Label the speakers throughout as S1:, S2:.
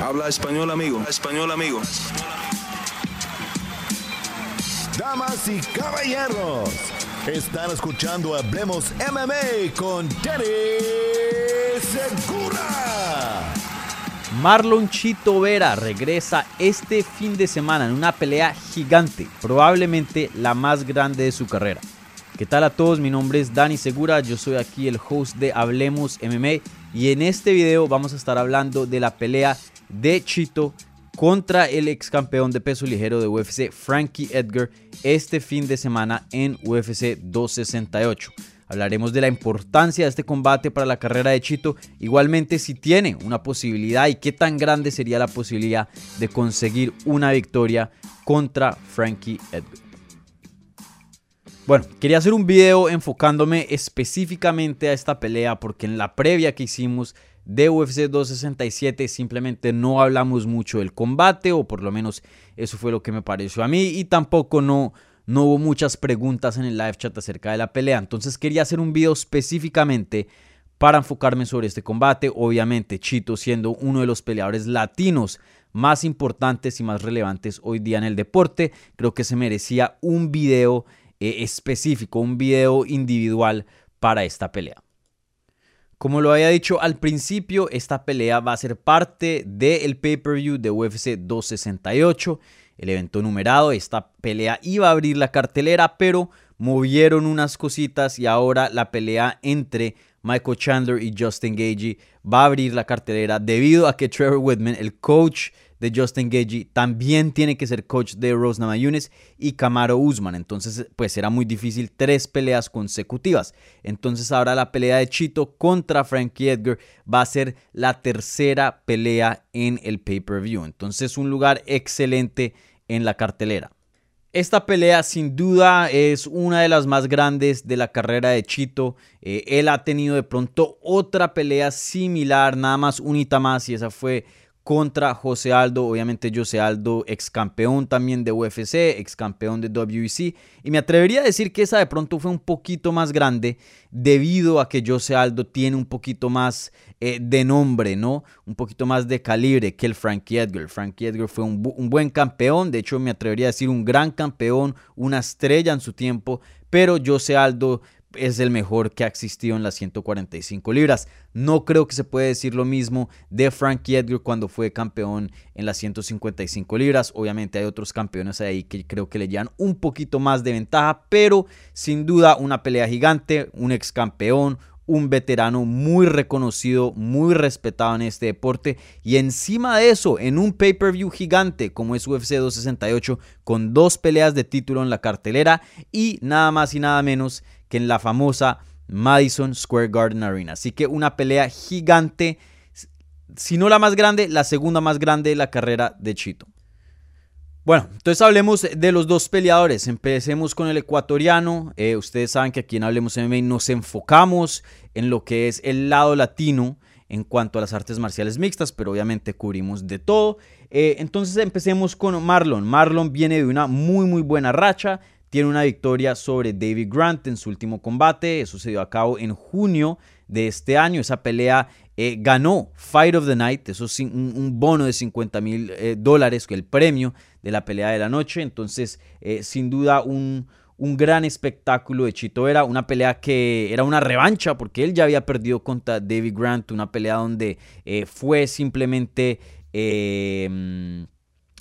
S1: Habla español, amigo. Español, amigo.
S2: Damas y caballeros, están escuchando Hablemos MMA con Danny Segura.
S3: Marlon Chito Vera regresa este fin de semana en una pelea gigante, probablemente la más grande de su carrera. ¿Qué tal a todos? Mi nombre es Dani Segura, yo soy aquí el host de Hablemos MMA y en este video vamos a estar hablando de la pelea de Chito contra el ex campeón de peso ligero de UFC Frankie Edgar este fin de semana en UFC 268. Hablaremos de la importancia de este combate para la carrera de Chito, igualmente si tiene una posibilidad y qué tan grande sería la posibilidad de conseguir una victoria contra Frankie Edgar. Bueno, quería hacer un video enfocándome específicamente a esta pelea porque en la previa que hicimos de UFC 267 simplemente no hablamos mucho del combate o por lo menos eso fue lo que me pareció a mí y tampoco no, no hubo muchas preguntas en el live chat acerca de la pelea. Entonces quería hacer un video específicamente para enfocarme sobre este combate. Obviamente Chito siendo uno de los peleadores latinos más importantes y más relevantes hoy día en el deporte, creo que se merecía un video eh, específico, un video individual para esta pelea. Como lo había dicho al principio, esta pelea va a ser parte del pay-per-view de UFC 268, el evento numerado. Esta pelea iba a abrir la cartelera, pero movieron unas cositas y ahora la pelea entre Michael Chandler y Justin Gagey va a abrir la cartelera debido a que Trevor Whitman, el coach de Justin Gagey también tiene que ser coach de Rose Namajunas y Camaro Usman. Entonces, pues era muy difícil tres peleas consecutivas. Entonces, ahora la pelea de Chito contra Frankie Edgar va a ser la tercera pelea en el pay-per-view. Entonces, un lugar excelente en la cartelera. Esta pelea sin duda es una de las más grandes de la carrera de Chito. Eh, él ha tenido de pronto otra pelea similar, nada más unita más y esa fue contra José Aldo. Obviamente José Aldo, ex campeón también de UFC, ex campeón de WEC. Y me atrevería a decir que esa de pronto fue un poquito más grande debido a que José Aldo tiene un poquito más eh, de nombre, ¿no? Un poquito más de calibre que el Frankie Edgar. Frankie Edgar fue un, un buen campeón, de hecho me atrevería a decir un gran campeón, una estrella en su tiempo. Pero José Aldo es el mejor que ha existido en las 145 libras. No creo que se puede decir lo mismo de Frankie Edgar cuando fue campeón en las 155 libras. Obviamente hay otros campeones ahí que creo que le llevan un poquito más de ventaja, pero sin duda una pelea gigante, un ex campeón, un veterano muy reconocido, muy respetado en este deporte y encima de eso, en un pay-per-view gigante como es UFC 268 con dos peleas de título en la cartelera y nada más y nada menos que en la famosa Madison Square Garden Arena. Así que una pelea gigante, si no la más grande, la segunda más grande de la carrera de Chito. Bueno, entonces hablemos de los dos peleadores. Empecemos con el ecuatoriano. Eh, ustedes saben que aquí en Hablemos MMA nos enfocamos en lo que es el lado latino en cuanto a las artes marciales mixtas, pero obviamente cubrimos de todo. Eh, entonces empecemos con Marlon. Marlon viene de una muy muy buena racha tiene una victoria sobre David Grant en su último combate. Eso se dio a cabo en junio de este año. Esa pelea eh, ganó Fight of the Night. Eso es un, bono de 50 mil eh, dólares, el premio de la pelea de la noche. Entonces, eh, sin duda, un, un, gran espectáculo de Chito era una pelea que era una revancha porque él ya había perdido contra David Grant. Una pelea donde fue simplemente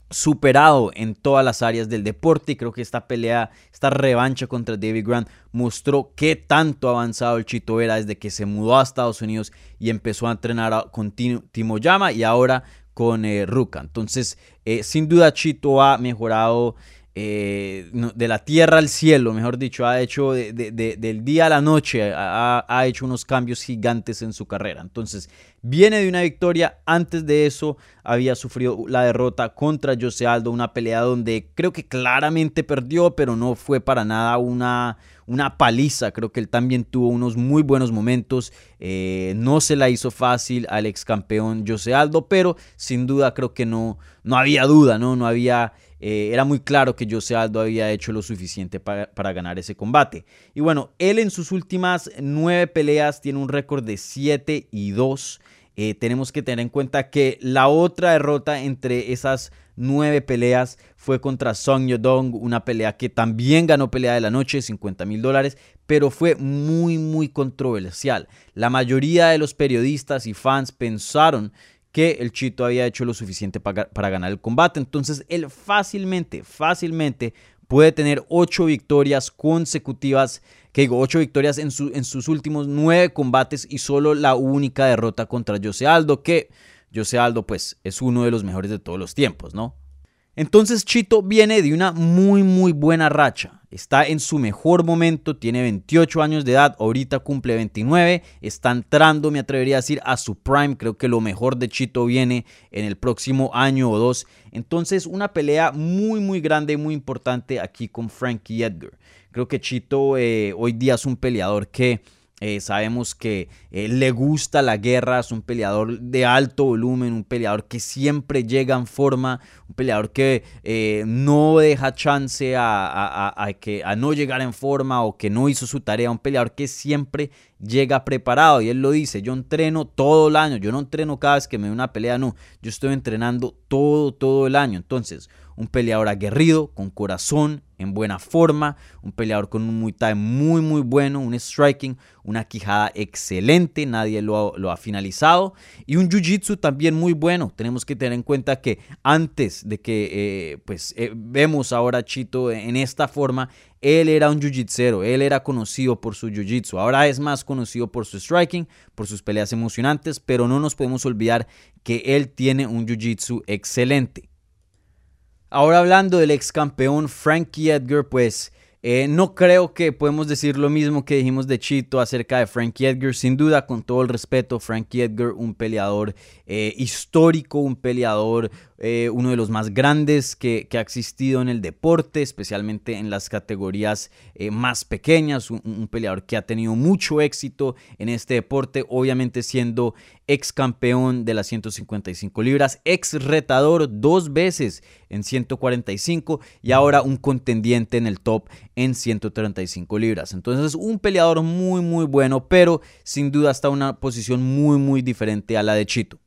S3: superado en todas las áreas del deporte y creo que esta pelea, esta revancha contra David Grant mostró qué tanto avanzado el Chito era desde que se mudó a Estados Unidos y empezó a entrenar con Timo Yama y ahora con eh, Ruka. Entonces, eh, sin duda Chito ha mejorado eh, de la tierra al cielo, mejor dicho, ha hecho del día a la noche, ha, hecho unos cambios gigantes en su carrera. Entonces, viene de una victoria, antes de eso había sufrido la derrota contra Jose Aldo, una pelea donde creo que claramente perdió, pero no fue para nada una, una paliza, creo que él también tuvo unos muy buenos momentos, eh, no se la hizo fácil al ex campeón Jose Aldo, pero sin duda creo que no, no había duda, ¿no? No había... Eh, era muy claro que Jose Aldo había hecho lo suficiente para, ganar ese combate. Y bueno, él en sus últimas nueve peleas tiene un récord de 7 y 2. eh, tenemos que tener en cuenta que la otra derrota entre esas nueve peleas fue contra Song Yodong, una pelea que también ganó pelea de la noche, 50 mil dólares, pero fue muy, muy controversial. La mayoría de los periodistas y fans pensaron que el Chito había hecho lo suficiente para, para ganar el combate, entonces él fácilmente, fácilmente puede tener ocho victorias consecutivas, que digo, ocho victorias en, su, en sus últimos nueve combates y solo la única derrota contra Jose Aldo, que Jose Aldo pues es uno de los mejores de todos los tiempos, ¿no? Entonces Chito viene de una muy muy buena racha. Está en su mejor momento, tiene 28 años de edad, ahorita cumple 29, está entrando, me atrevería a decir, a su prime. Creo que lo mejor de Chito viene en el próximo año o dos. Entonces una pelea muy muy grande, muy importante aquí con Frankie Edgar. Creo que Chito eh, hoy día es un peleador que eh, sabemos que eh, le gusta la guerra, es un peleador de alto volumen, un peleador que siempre llega en forma, un peleador que eh, no deja chance a, que, a no llegar en forma o que no hizo su tarea, un peleador que siempre llega preparado. Y él lo dice, yo entreno todo el año, yo no entreno cada vez que me da una pelea, no, yo estoy entrenando todo, todo el año. Entonces, un peleador aguerrido, con corazón, en buena forma, un peleador con un Muay Thai muy muy bueno, un striking, una quijada excelente, nadie lo ha, finalizado, y un Jiu-Jitsu también muy bueno. Tenemos que tener en cuenta que antes de que eh, pues eh, vemos ahora Chito en esta forma, él era un jiu-jitsero, él era conocido por su jiu-jitsu, ahora es más conocido por su striking, por sus peleas emocionantes, pero no nos podemos olvidar que él tiene un jiu-jitsu excelente. Ahora hablando del ex campeón Frankie Edgar, pues eh, no creo que podemos decir lo mismo que dijimos de Chito acerca de Frankie Edgar. Sin duda, con todo el respeto, Frankie Edgar, un peleador eh, histórico, un peleador eh, uno de los más grandes que, ha existido en el deporte, especialmente en las categorías eh, más pequeñas, un, peleador que ha tenido mucho éxito en este deporte, obviamente siendo ex campeón de las 155 libras, ex retador dos veces en 145 y ahora un contendiente en el top en 135 libras. Entonces un peleador muy muy bueno, pero sin duda está en una posición muy muy diferente a la de Chito.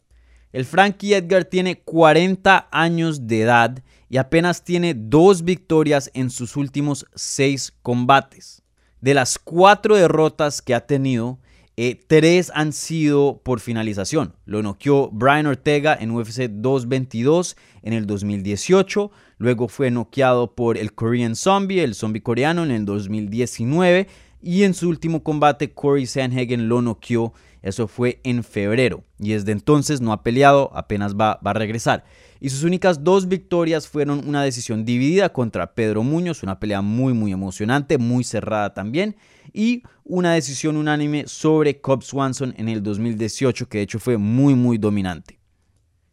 S3: El Frankie Edgar tiene 40 años de edad y apenas tiene dos victorias en sus últimos seis combates. De las cuatro derrotas que ha tenido, eh, tres han sido por finalización. Lo noqueó Brian Ortega en UFC 222 en el 2018. Luego fue noqueado por el Korean Zombie, el zombie coreano, en el 2019. Y en su último combate, Corey Sanhagen lo noqueó eso fue en febrero y desde entonces no ha peleado, apenas va, a regresar. Y sus únicas dos victorias fueron una decisión dividida contra Pedro Muñoz, una pelea muy muy emocionante, muy cerrada también, y una decisión unánime sobre Cobb Swanson en el 2018 que de hecho fue muy muy dominante.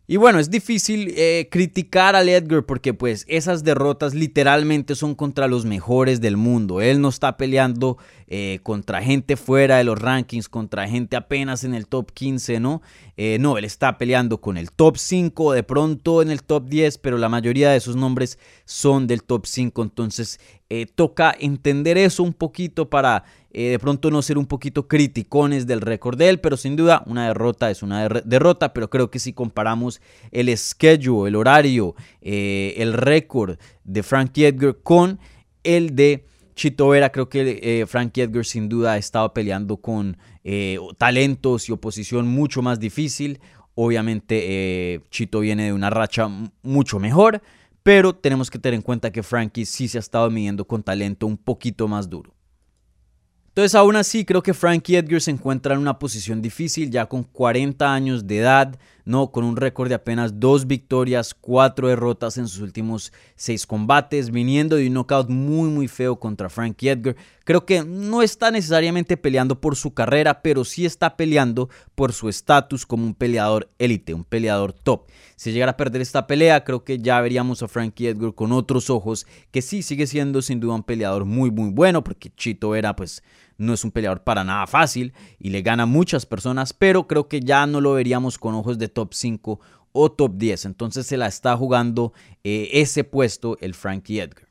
S3: Y bueno, es difícil eh, criticar al Edgar porque pues esas derrotas literalmente son contra los mejores del mundo. Él no está peleando eh, contra gente fuera de los rankings, contra gente apenas en el top 15, ¿no? Eh, no, él está peleando con el top 5, de pronto en el top 10, pero la mayoría de esos nombres son del top 5. Entonces toca entender eso un poquito para eh, de pronto no ser un poquito criticones del récord de él, pero sin duda una derrota es una derrota, pero creo que si comparamos el schedule, el horario, eh, el récord de Frankie Edgar con el de Chito Vera, creo que eh, Frankie Edgar sin duda ha estado peleando con talentos y oposición mucho más difícil. Obviamente Chito viene de una racha mucho mejor, pero tenemos que tener en cuenta que Frankie sí se ha estado midiendo con talento un poquito más duro. Entonces, aún así, creo que Frankie Edgar se encuentra en una posición difícil, ya con 40 años de edad, no con un récord de apenas dos victorias, cuatro derrotas en sus últimos seis combates, viniendo de un knockout muy muy feo contra Frankie Edgar. Creo que no está necesariamente peleando por su carrera, pero sí está peleando por su estatus como un peleador élite, un peleador top. Si llegara a perder esta pelea, creo que ya veríamos a Frankie Edgar con otros ojos, que sí sigue siendo sin duda un peleador muy muy bueno, porque Chito era pues no es un peleador para nada fácil y le gana a muchas personas, pero creo que ya no lo veríamos con ojos de top 5 o top 10. Entonces se la está jugando eh, ese puesto el Frankie Edgar.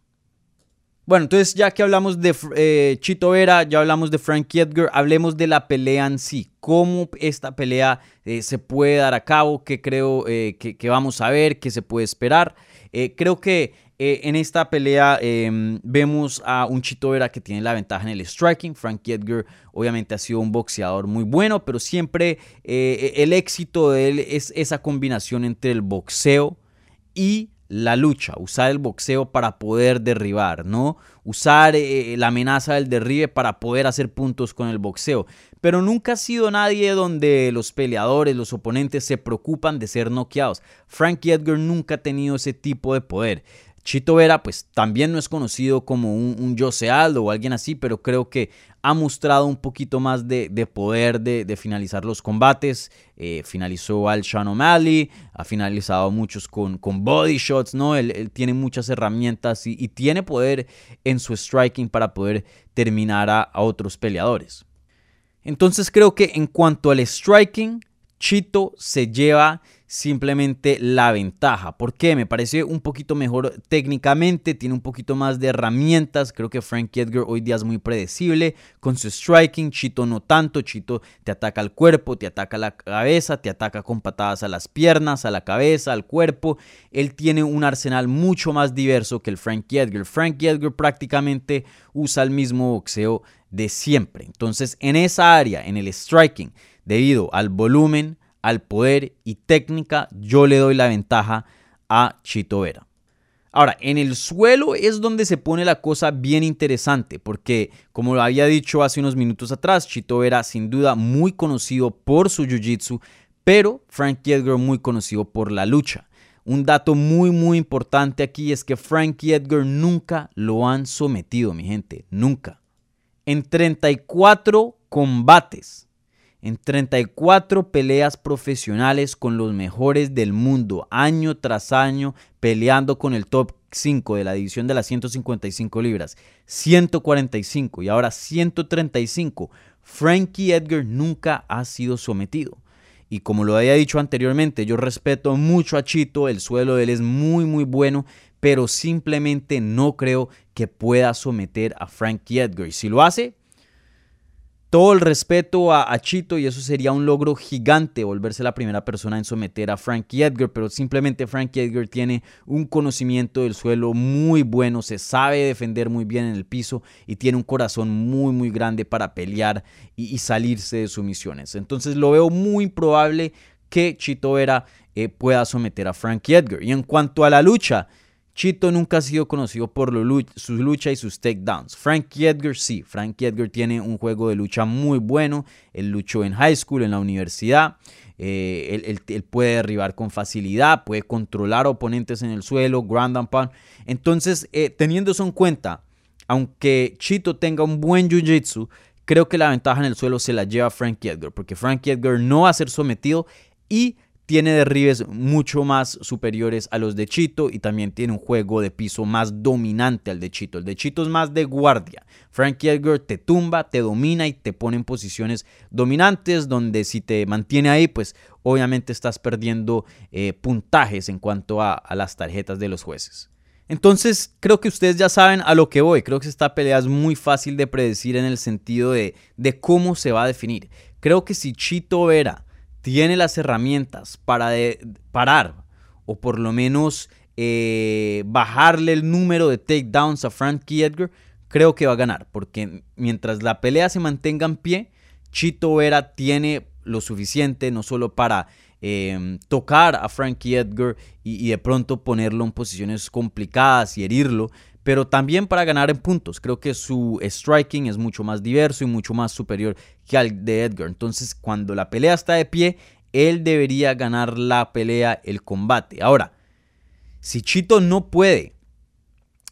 S3: Bueno, entonces ya que hablamos de eh, Chito Vera, ya hablamos de Frankie Edgar, hablemos de la pelea en sí. Cómo esta pelea eh, se puede dar a cabo, qué creo eh, que, vamos a ver, qué se puede esperar. creo que en esta pelea em, vemos a un Chito Vera que tiene la ventaja en el striking. Frankie Edgar obviamente ha sido un boxeador muy bueno, pero siempre el éxito de él es esa combinación entre el boxeo y la lucha, usar el boxeo para poder derribar, ¿no? Usar eh, la amenaza del derribe para poder hacer puntos con el boxeo. Pero nunca ha sido nadie donde los peleadores, los oponentes se preocupan de ser noqueados. Frankie Edgar nunca ha tenido ese tipo de poder. Chito Vera, pues también no es conocido como un, Jose Aldo o alguien así, pero creo que ha mostrado un poquito más de, poder de, finalizar los combates. Eh, finalizó al Sean O'Malley, ha finalizado muchos con, con body shots, ¿no? Él, tiene muchas herramientas y, tiene poder en su striking para poder terminar a otros peleadores. Entonces creo que en cuanto al striking, Chito se lleva simplemente la ventaja. ¿Por qué? Me parece un poquito mejor técnicamente, tiene un poquito más de herramientas. Creo que Frank Edgar hoy día es muy predecible con su striking. Chito no tanto. Chito te ataca al cuerpo, te ataca a la cabeza, te ataca con patadas a las piernas, a la cabeza, al cuerpo. Él tiene un arsenal mucho más diverso que el Frank Edgar. Frank Edgar prácticamente usa el mismo boxeo de siempre. Entonces, en esa área, en el striking, debido al volumen, al poder y técnica, yo le doy la ventaja a Chito Vera. Ahora, en el suelo es donde se pone la cosa bien interesante, porque como lo había dicho hace unos minutos atrás, Chito Vera sin duda muy conocido por su jiu-jitsu, pero Frankie Edgar muy conocido por la lucha. Un dato muy muy importante aquí es que Frankie Edgar nunca lo han sometido, mi gente, nunca. En 34 combates en 34 peleas profesionales con los mejores del mundo, año tras año, peleando con el top 5 de la división de las 155 libras, 145 y ahora 135. Frankie Edgar nunca ha sido sometido. Y como lo había dicho anteriormente, yo respeto mucho a Chito, el suelo de él es muy muy bueno, pero simplemente no creo que pueda someter a Frankie Edgar. Y si lo hace, todo el respeto a, Chito y eso sería un logro gigante volverse la primera persona en someter a Frankie Edgar, pero simplemente Frankie Edgar tiene un conocimiento del suelo muy bueno, se sabe defender muy bien en el piso y tiene un corazón muy muy grande para pelear y, salirse de sumisiones. Entonces lo veo muy probable que Chito Vera eh, pueda someter a Frankie Edgar. Y en cuanto a la lucha, Chito nunca ha sido conocido por su lucha y sus takedowns. Frankie Edgar sí, Frankie Edgar tiene un juego de lucha muy bueno. Él luchó en high school, en la universidad. Eh, él, puede derribar con facilidad, puede controlar oponentes en el suelo, ground and pound. Entonces, eh, teniendo eso en cuenta, aunque Chito tenga un buen jiu-jitsu, creo que la ventaja en el suelo se la lleva Frankie Edgar, porque Frankie Edgar no va a ser sometido y tiene derribes mucho más superiores a los de Chito y también tiene un juego de piso más dominante al de Chito. El de Chito es más de guardia. Frankie Edgar te tumba, te domina y te pone en posiciones dominantes donde si te mantiene ahí, pues obviamente estás perdiendo eh, puntajes en cuanto a, las tarjetas de los jueces. Entonces, creo que ustedes ya saben a lo que voy. Creo que esta pelea es muy fácil de predecir en el sentido de, cómo se va a definir. Creo que si Chito Vera tiene las herramientas para parar o por lo menos eh, bajarle el número de takedowns a Frankie Edgar, creo que va a ganar. Porque mientras la pelea se mantenga en pie, Chito Vera tiene lo suficiente no solo para em, tocar a Frankie Edgar y, de pronto ponerlo en posiciones complicadas y herirlo, pero también para ganar en puntos. Creo que su striking es mucho más diverso y mucho más superior que al de Edgar. Entonces, cuando la pelea está de pie, él debería ganar la pelea, el combate. Ahora, si Chito no puede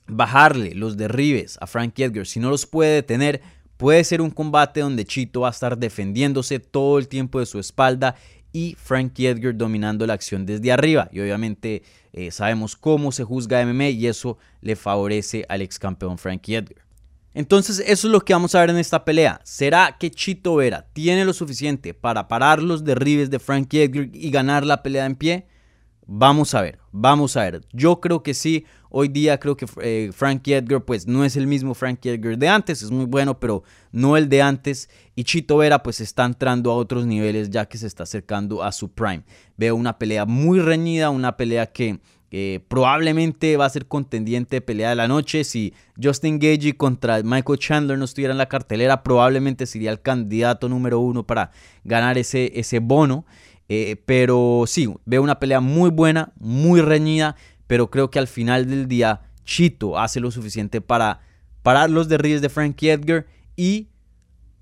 S3: bajarle los derribes a Frankie Edgar, si no los puede detener, puede ser un combate donde Chito va a estar defendiéndose todo el tiempo de su espalda y Frankie Edgar dominando la acción desde arriba. Y obviamente eh, sabemos cómo se juzga MMA y eso le favorece al ex campeón Frankie Edgar. Entonces eso es lo que vamos a ver en esta pelea. ¿Será que Chito Vera tiene lo suficiente para parar los derribes de Frankie Edgar y ganar la pelea en pie? Vamos a ver, vamos a ver. Yo creo que sí. Hoy día creo que eh, Frankie Edgar pues no es el mismo Frankie Edgar de antes, es muy bueno, pero no el de antes. Y Chito Vera pues está entrando a otros niveles ya que se está acercando a su prime. Veo una pelea muy reñida, una pelea que probablemente va a ser contendiente de pelea de la noche. Si Justin Gagey contra Michael Chandler no estuviera en la cartelera, probablemente sería el candidato número uno para ganar ese, ese bono. Eh, pero sí, veo una pelea muy buena, muy reñida, pero creo que al final del día Chito hace lo suficiente para parar los derribes de Frankie Edgar y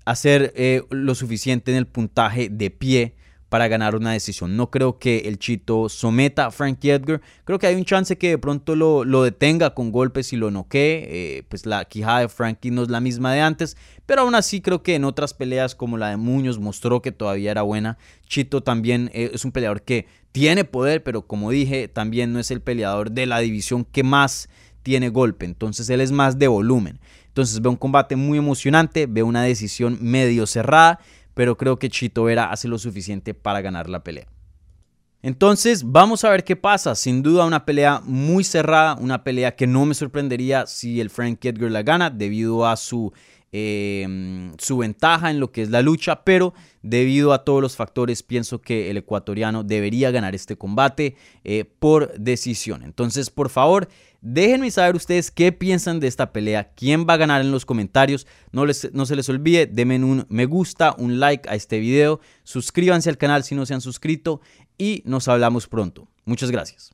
S3: hacer eh, lo suficiente en el puntaje de pie para ganar una decisión. No creo que el Chito someta a Frankie Edgar. Creo que hay un chance que de pronto lo, lo detenga con golpes y lo noquee. Eh, pues la quijada de Frankie no es la misma de antes. Pero aún así creo que en otras peleas como la de Muñoz mostró que todavía era buena. Chito también eh, es un peleador que tiene poder, pero como dije, también no es el peleador de la división que más tiene golpe. Entonces él es más de volumen. Entonces veo un combate muy emocionante, veo una decisión medio cerrada pero creo que Chito Vera hace lo suficiente para ganar la pelea. Entonces, vamos a ver qué pasa. Sin duda, una pelea muy cerrada, una pelea que no me sorprendería si el Frank Edgar la gana debido a su, eh, su ventaja en lo que es la lucha, pero debido a todos los factores, pienso que el ecuatoriano debería ganar este combate eh, por decisión. Entonces, por favor, Déjenme saber ustedes qué piensan de esta pelea, quién va a ganar en los comentarios. No, les, no se les olvide, denme un me gusta, un like a este video, suscríbanse al canal si no se han suscrito y nos hablamos pronto. Muchas gracias.